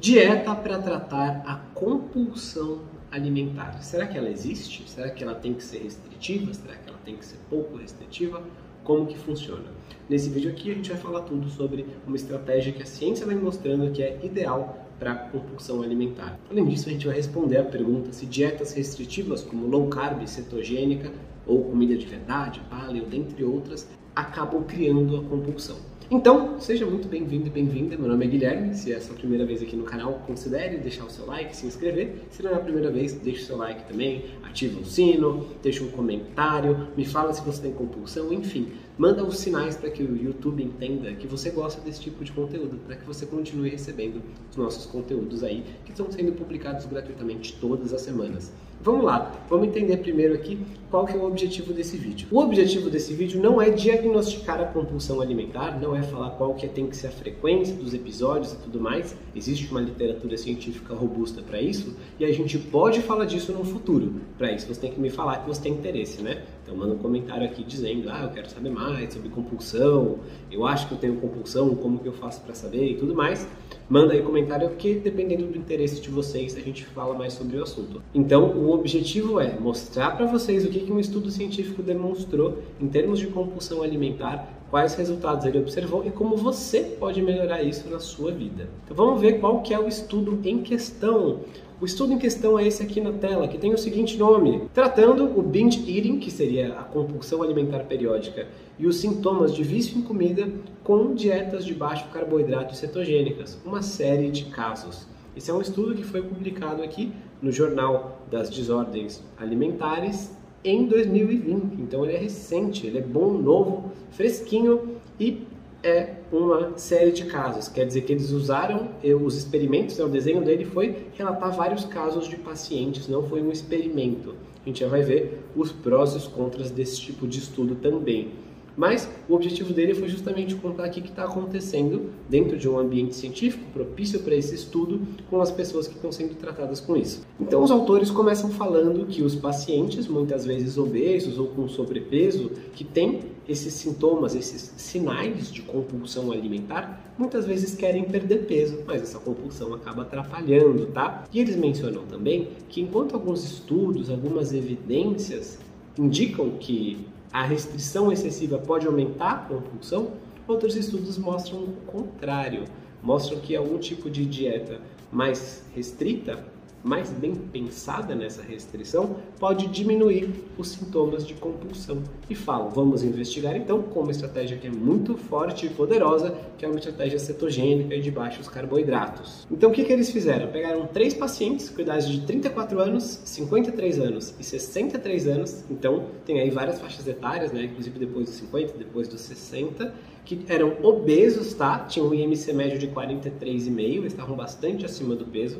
Dieta para tratar a compulsão alimentar. Será que ela existe? Será que ela tem que ser restritiva? Será que ela tem que ser pouco restritiva? Como que funciona? Nesse vídeo aqui a gente vai falar tudo sobre uma estratégia que a ciência vem mostrando que é ideal para compulsão alimentar. Além disso, a gente vai responder a pergunta se dietas restritivas como low carb, cetogênica ou comida de verdade, paleo, dentre outras, acabam criando a compulsão. Então, seja muito bem-vindo e bem-vinda. Meu nome é Guilherme. Se é a sua primeira vez aqui no canal, considere deixar o seu like, se inscrever. Se não é a primeira vez, deixe o seu like também, ativa o sino, deixa um comentário, me fala se você tem compulsão, enfim, manda os sinais para que o YouTube entenda que você gosta desse tipo de conteúdo, para que você continue recebendo os nossos conteúdos aí que estão sendo publicados gratuitamente todas as semanas. Vamos lá, vamos entender primeiro aqui qual que é o objetivo desse vídeo. O objetivo desse vídeo não é diagnosticar a compulsão alimentar, não é falar qual que tem que ser a frequência dos episódios e tudo mais. Existe uma literatura científica robusta para isso e a gente pode falar disso no futuro. Para isso você tem que me falar que você tem interesse, né? Então manda um comentário aqui dizendo, ah, eu quero saber mais sobre compulsão, eu acho que eu tenho compulsão, como que eu faço para saber e tudo mais. Manda aí comentário que dependendo do interesse de vocês a gente fala mais sobre o assunto. Então o objetivo é mostrar para vocês o que, que um estudo científico demonstrou em termos de compulsão alimentar, quais resultados ele observou e como você pode melhorar isso na sua vida. Então vamos ver qual que é o estudo em questão. O estudo em questão é esse aqui na tela, que tem o seguinte nome: tratando o binge eating, que seria a compulsão alimentar periódica, e os sintomas de vício em comida com dietas de baixo carboidrato e cetogênicas, uma série de casos. Esse é um estudo que foi publicado aqui no Jornal das Desordens Alimentares em 2020. Então ele é recente, ele é bom, novo, fresquinho e é uma série de casos. Quer dizer que eles usaram os experimentos, né, o desenho dele foi relatar vários casos de pacientes, não foi um experimento. A gente já vai ver os prós e os contras desse tipo de estudo também. Mas o objetivo dele foi justamente contar aqui o que está acontecendo dentro de um ambiente científico propício para esse estudo com as pessoas que estão sendo tratadas com isso. Então os autores começam falando que os pacientes, muitas vezes obesos ou com sobrepeso, que têm esses sintomas, esses sinais de compulsão alimentar, muitas vezes querem perder peso, mas essa compulsão acaba atrapalhando, tá? E eles mencionam também que enquanto alguns estudos, algumas evidências indicam que a restrição excessiva pode aumentar a compulsão, outros estudos mostram o contrário, mostram que algum tipo de dieta mais restrita mais bem pensada nessa restrição pode diminuir os sintomas de compulsão. E falam, vamos investigar então com uma estratégia que é muito forte e poderosa, que é uma estratégia cetogênica e de baixos carboidratos. Então o que, que eles fizeram? Pegaram três pacientes com idade de 34 anos, 53 anos e 63 anos, então tem aí várias faixas etárias, né? inclusive depois dos 50, depois dos 60, que eram obesos, tá? Tinham um IMC médio de 43,5, estavam bastante acima do peso.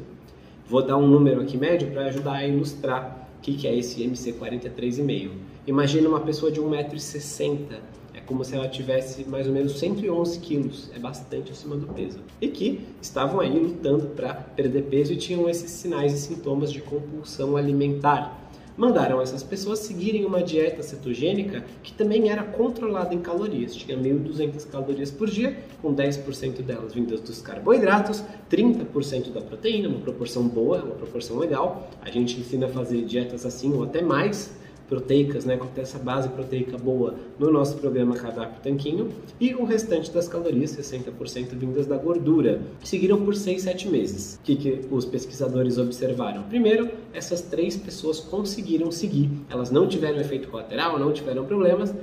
Vou dar um número aqui médio para ajudar a ilustrar o que, que é esse MC 43,5. Imagina uma pessoa de 1,60m. É como se ela tivesse mais ou menos 111 quilos, é bastante acima do peso. E que estavam aí lutando para perder peso e tinham esses sinais e sintomas de compulsão alimentar mandaram essas pessoas seguirem uma dieta cetogênica que também era controlada em calorias. Tinha 1.200 calorias por dia, com 10% delas vindas dos carboidratos, 30% da proteína, uma proporção boa, uma proporção legal. A gente ensina a fazer dietas assim ou até mais proteicas, né, com essa base proteica boa no nosso programa Cardápio Tanquinho, e o restante das calorias, 60% vindas da gordura, seguiram por 6, 7 meses. O que, que os pesquisadores observaram? Primeiro, essas três pessoas conseguiram seguir, elas não tiveram efeito colateral, não tiveram problemas,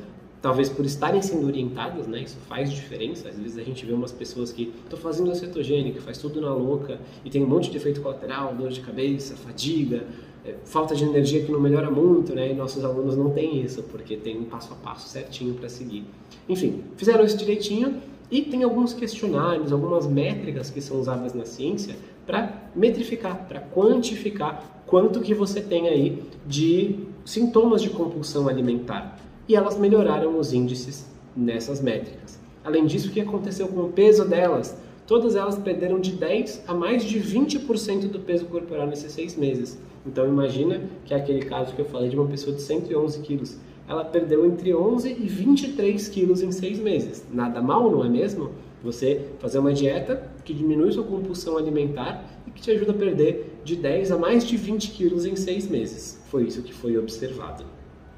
talvez por estarem sendo orientadas, né? Isso faz diferença. Às vezes a gente vê umas pessoas que estão fazendo a cetogênica, faz tudo na louca e tem um monte de efeito colateral, dor de cabeça, fadiga, falta de energia que não melhora muito, né? E nossos alunos não têm isso, porque tem um passo a passo certinho para seguir. Enfim, fizeram isso direitinho e tem alguns questionários, algumas métricas que são usadas na ciência para metrificar, para quantificar quanto que você tem aí de sintomas de compulsão alimentar. E elas melhoraram os índices nessas métricas. Além disso, o que aconteceu com o peso delas? Todas elas perderam de 10 a mais de 20% do peso corporal nesses seis meses. Então imagina que é aquele caso que eu falei de uma pessoa de 111 quilos. Ela perdeu entre 11 e 23 quilos em seis meses. Nada mal, não é mesmo? Você fazer uma dieta que diminui sua compulsão alimentar e que te ajuda a perder de 10 a mais de 20 quilos em seis meses. Foi isso que foi observado.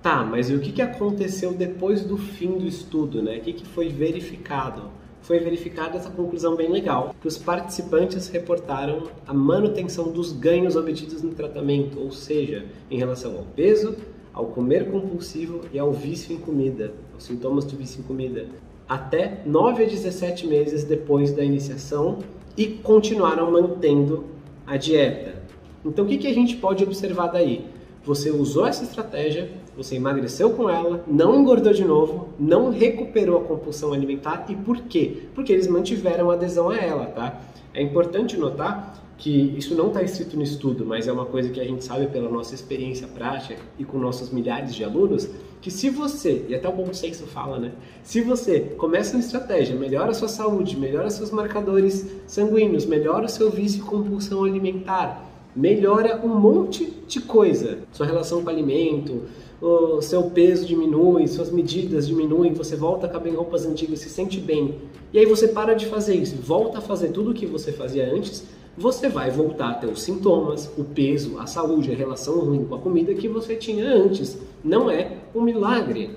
Tá, mas e o que, aconteceu depois do fim do estudo, né? O que foi verificado? Foi verificada essa conclusão bem legal, que os participantes reportaram a manutenção dos ganhos obtidos no tratamento, ou seja, em relação ao peso, ao comer compulsivo e ao vício em comida, aos sintomas do vício em comida, até 9 a 17 meses depois da iniciação e continuaram mantendo a dieta. Então, o que, que a gente pode observar daí? Você usou essa estratégia, você emagreceu com ela, não engordou de novo, não recuperou a compulsão alimentar e por quê? Porque eles mantiveram adesão a ela, tá? É importante notar que isso não está escrito no estudo, mas é uma coisa que a gente sabe pela nossa experiência prática e com nossos milhares de alunos, que se você, e até o bom senso fala, né? Se você começa uma estratégia, melhora a sua saúde, melhora seus marcadores sanguíneos, melhora o seu vício e compulsão alimentar, melhora um monte de coisa. Sua relação com o alimento, o seu peso diminui, suas medidas diminuem, você volta a caber em roupas antigas, se sente bem. E aí você para de fazer isso, volta a fazer tudo o que você fazia antes, você vai voltar a ter os sintomas, o peso, a saúde, a relação ruim com a comida que você tinha antes. Não é um milagre.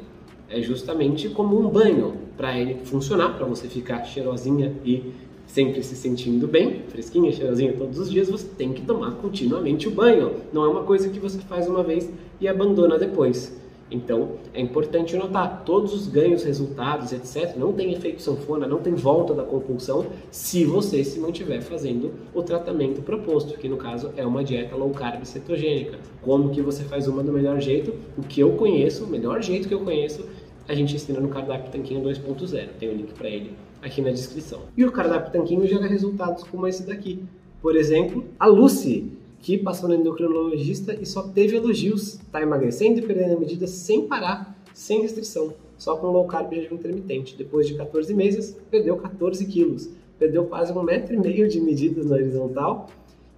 É justamente como um banho. Para ele funcionar, para você ficar cheirosinha e sempre se sentindo bem, fresquinha, cheirosinha todos os dias, você tem que tomar continuamente o banho. Não é uma coisa que você faz uma vez e abandona depois. Então, é importante notar, todos os ganhos, resultados, etc., não tem efeito sanfona, não tem volta da compulsão se você se mantiver fazendo o tratamento proposto, que no caso é uma dieta low carb cetogênica. Como que você faz uma do melhor jeito? O que eu conheço, o melhor jeito que eu conheço, a gente ensina no cardápio Tanquinho 2.0. Tem o link para ele aqui na descrição. E o cardápio Tanquinho gera resultados como esse daqui. Por exemplo, a Lucy, que passou no endocrinologista e só teve elogios. Está emagrecendo e perdendo a medida sem parar, sem restrição, só com low carb e jejum intermitente. Depois de 14 meses, perdeu 14 quilos. Perdeu quase um metro e meio de medidas na horizontal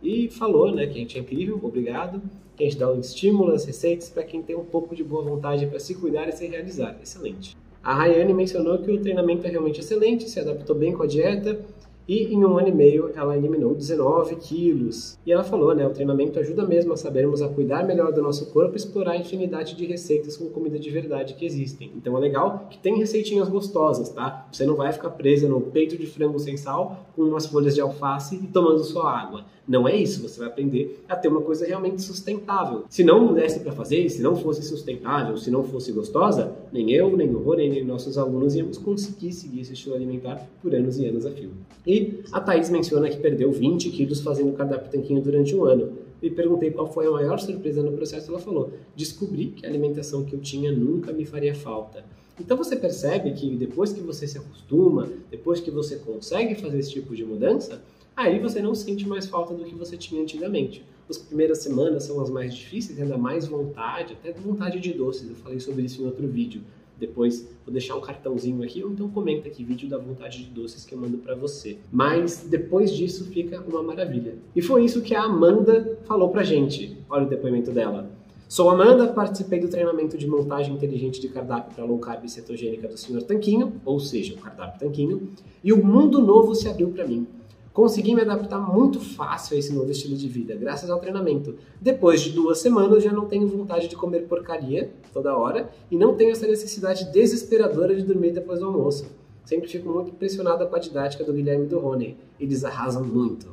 e falou né, que a gente é incrível, obrigado, que a gente dá um estímulo, as receitas para quem tem um pouco de boa vontade para se cuidar e se realizar. Excelente. A Rayane mencionou que o treinamento é realmente excelente, se adaptou bem com a dieta e em um ano e meio ela eliminou 19 quilos. E ela falou, né, o treinamento ajuda mesmo a sabermos a cuidar melhor do nosso corpo e explorar a infinidade de receitas com comida de verdade que existem. Então é legal que tem receitinhas gostosas, tá? Você não vai ficar presa no peito de frango sem sal com umas folhas de alface e tomando sua água. Não é isso, você vai aprender a ter uma coisa realmente sustentável. Se não desse para fazer, se não fosse sustentável, se não fosse gostosa, nem eu, nem o Rony, nem nossos alunos íamos conseguir seguir esse estilo alimentar por anos e anos a fio. E a Thaís menciona que perdeu 20 quilos fazendo cardápio tanquinho durante um ano. E perguntei qual foi a maior surpresa no processo, ela falou: descobri que a alimentação que eu tinha nunca me faria falta. Então você percebe que depois que você se acostuma, depois que você consegue fazer esse tipo de mudança, aí você não sente mais falta do que você tinha antigamente. As primeiras semanas são as mais difíceis, ainda mais vontade, até vontade de doces. Eu falei sobre isso em outro vídeo. Depois vou deixar um cartãozinho aqui, ou então comenta aqui vídeo da vontade de doces que eu mando para você. Mas depois disso fica uma maravilha. E foi isso que a Amanda falou pra gente. Olha o depoimento dela. Sou Amanda, participei do treinamento de montagem inteligente de cardápio para low carb cetogênica do Sr. Tanquinho, ou seja, o cardápio Tanquinho, e o mundo novo se abriu para mim. Consegui me adaptar muito fácil a esse novo estilo de vida, graças ao treinamento. Depois de duas semanas, já não tenho vontade de comer porcaria toda hora e não tenho essa necessidade desesperadora de dormir depois do almoço. Sempre fico muito impressionada com a didática do Guilherme e do Rony. Eles arrasam muito.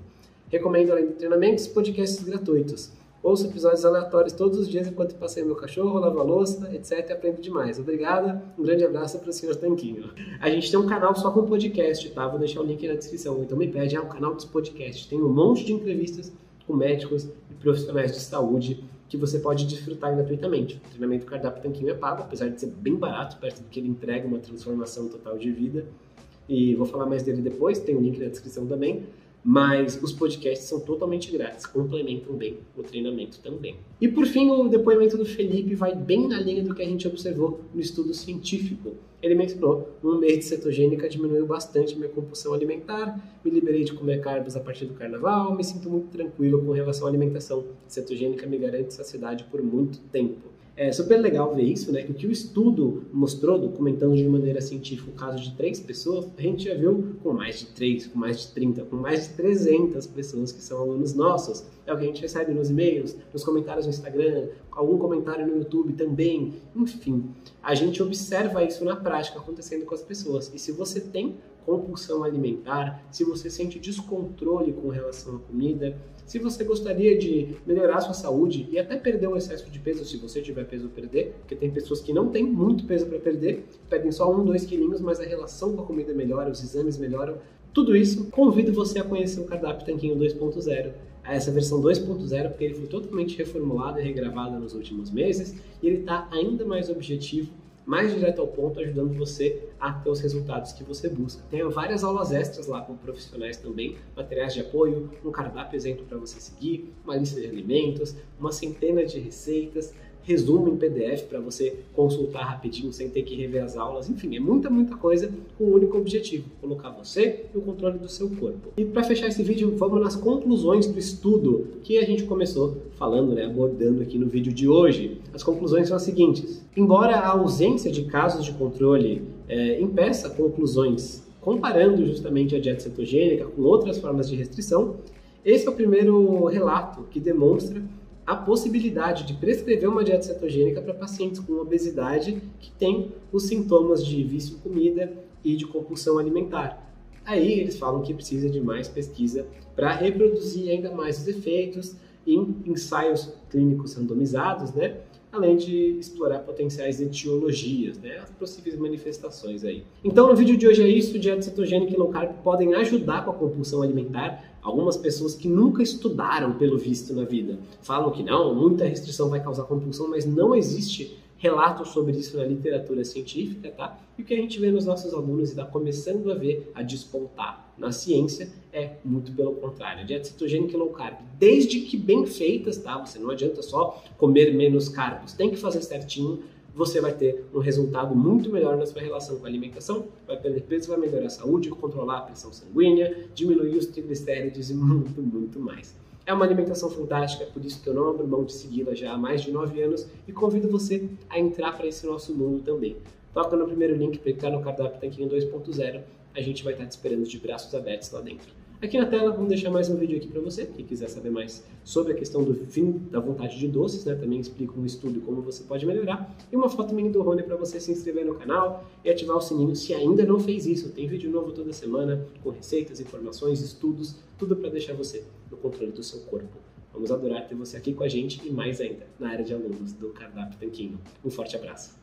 Recomendo, além de treinamentos, podcasts gratuitos. Ouço episódios aleatórios todos os dias enquanto passeio meu cachorro, lavo a louça, etc. Aprendo demais. Obrigada, um grande abraço para o senhor Tanquinho. A gente tem um canal só com podcast, tá? Vou deixar o link na descrição. Então me pede, é o canal dos podcasts. Tem um monte de entrevistas com médicos e profissionais de saúde que você pode desfrutar gratuitamente. O treinamento cardápio Tanquinho é pago, apesar de ser bem barato, perto do que ele entrega uma transformação total de vida. E vou falar mais dele depois, tem o um link na descrição também mas os podcasts são totalmente grátis, complementam bem o treinamento também. E por fim, o depoimento do Felipe vai bem na linha do que a gente observou no estudo científico. Ele mencionou: um mês de cetogênica diminuiu bastante minha compulsão alimentar, me liberei de comer carbos a partir do carnaval, me sinto muito tranquilo com relação à alimentação. Cetogênica me garante saciedade por muito tempo. É super legal ver isso, né? Que o que o estudo mostrou, documentando de maneira científica o caso de três pessoas, a gente já viu com mais de três, com mais de 30, com mais de 300 pessoas que são alunos nossos. É o que a gente recebe nos e-mails, nos comentários no Instagram, algum comentário no YouTube também. Enfim, a gente observa isso na prática acontecendo com as pessoas. E se você tem compulsão alimentar, se você sente descontrole com relação à comida, se você gostaria de melhorar sua saúde e até perder um excesso de peso, se você tiver peso a perder, porque tem pessoas que não têm muito peso para perder, perdem só um, dois quilinhos, mas a relação com a comida melhora, os exames melhoram. Tudo isso, convido você a conhecer o cardápio Tanquinho 2.0 essa versão 2.0 porque ele foi totalmente reformulado e regravado nos últimos meses e ele está ainda mais objetivo mais direto ao ponto, ajudando você a ter os resultados que você busca. Tem várias aulas extras lá com profissionais também, materiais de apoio, um cardápio exemplo para você seguir, uma lista de alimentos, uma centena de receitas, resumo em PDF para você consultar rapidinho sem ter que rever as aulas. Enfim, é muita, muita coisa com um único objetivo: colocar você no controle do seu corpo. E para fechar esse vídeo, vamos nas conclusões do estudo que a gente começou falando, né, abordando aqui no vídeo de hoje. As conclusões são as seguintes: embora a ausência de casos de controle é, impeça conclusões comparando justamente a dieta cetogênica com outras formas de restrição, esse é o primeiro relato que demonstra a possibilidade de prescrever uma dieta cetogênica para pacientes com obesidade que têm os sintomas de vício em comida e de compulsão alimentar. Aí eles falam que precisa de mais pesquisa para reproduzir ainda mais os efeitos em ensaios clínicos randomizados, né? Além de explorar potenciais etiologias, né, as possíveis manifestações aí. Então, no vídeo de hoje é isso, dieta cetogênica e low carb podem ajudar com a compulsão alimentar. Algumas pessoas que nunca estudaram pelo visto na vida falam que não, muita restrição vai causar compulsão, mas não existe relatos sobre isso na literatura científica, tá? E o que a gente vê nos nossos alunos e está começando a ver a despontar na ciência é muito pelo contrário. A dieta cetogênica e low carb, desde que bem feitas, tá? Você não adianta só comer menos carbos, tem que fazer certinho. Você vai ter um resultado muito melhor na sua relação com a alimentação, vai perder peso, vai melhorar a saúde, controlar a pressão sanguínea, diminuir os triglicéridos e muito, muito mais. É uma alimentação fantástica, por isso que eu não abro mão de segui-la já há mais de 9 anos e convido você a entrar para esse nosso mundo também. Toca no primeiro link entrar no cardápio Tanquinho 2.0, a gente vai estar te esperando de braços abertos lá dentro. Aqui na tela vamos deixar mais um vídeo aqui para você, quem quiser saber mais sobre a questão do fim da vontade de doces, né? Também explico um estudo como você pode melhorar e uma foto mini do Rony para você se inscrever no canal e ativar o sininho se ainda não fez isso. Tem vídeo novo toda semana com receitas, informações, estudos, tudo para deixar você no controle do seu corpo. Vamos adorar ter você aqui com a gente e mais ainda na área de alunos do Cardápio Tanquinho. Um forte abraço.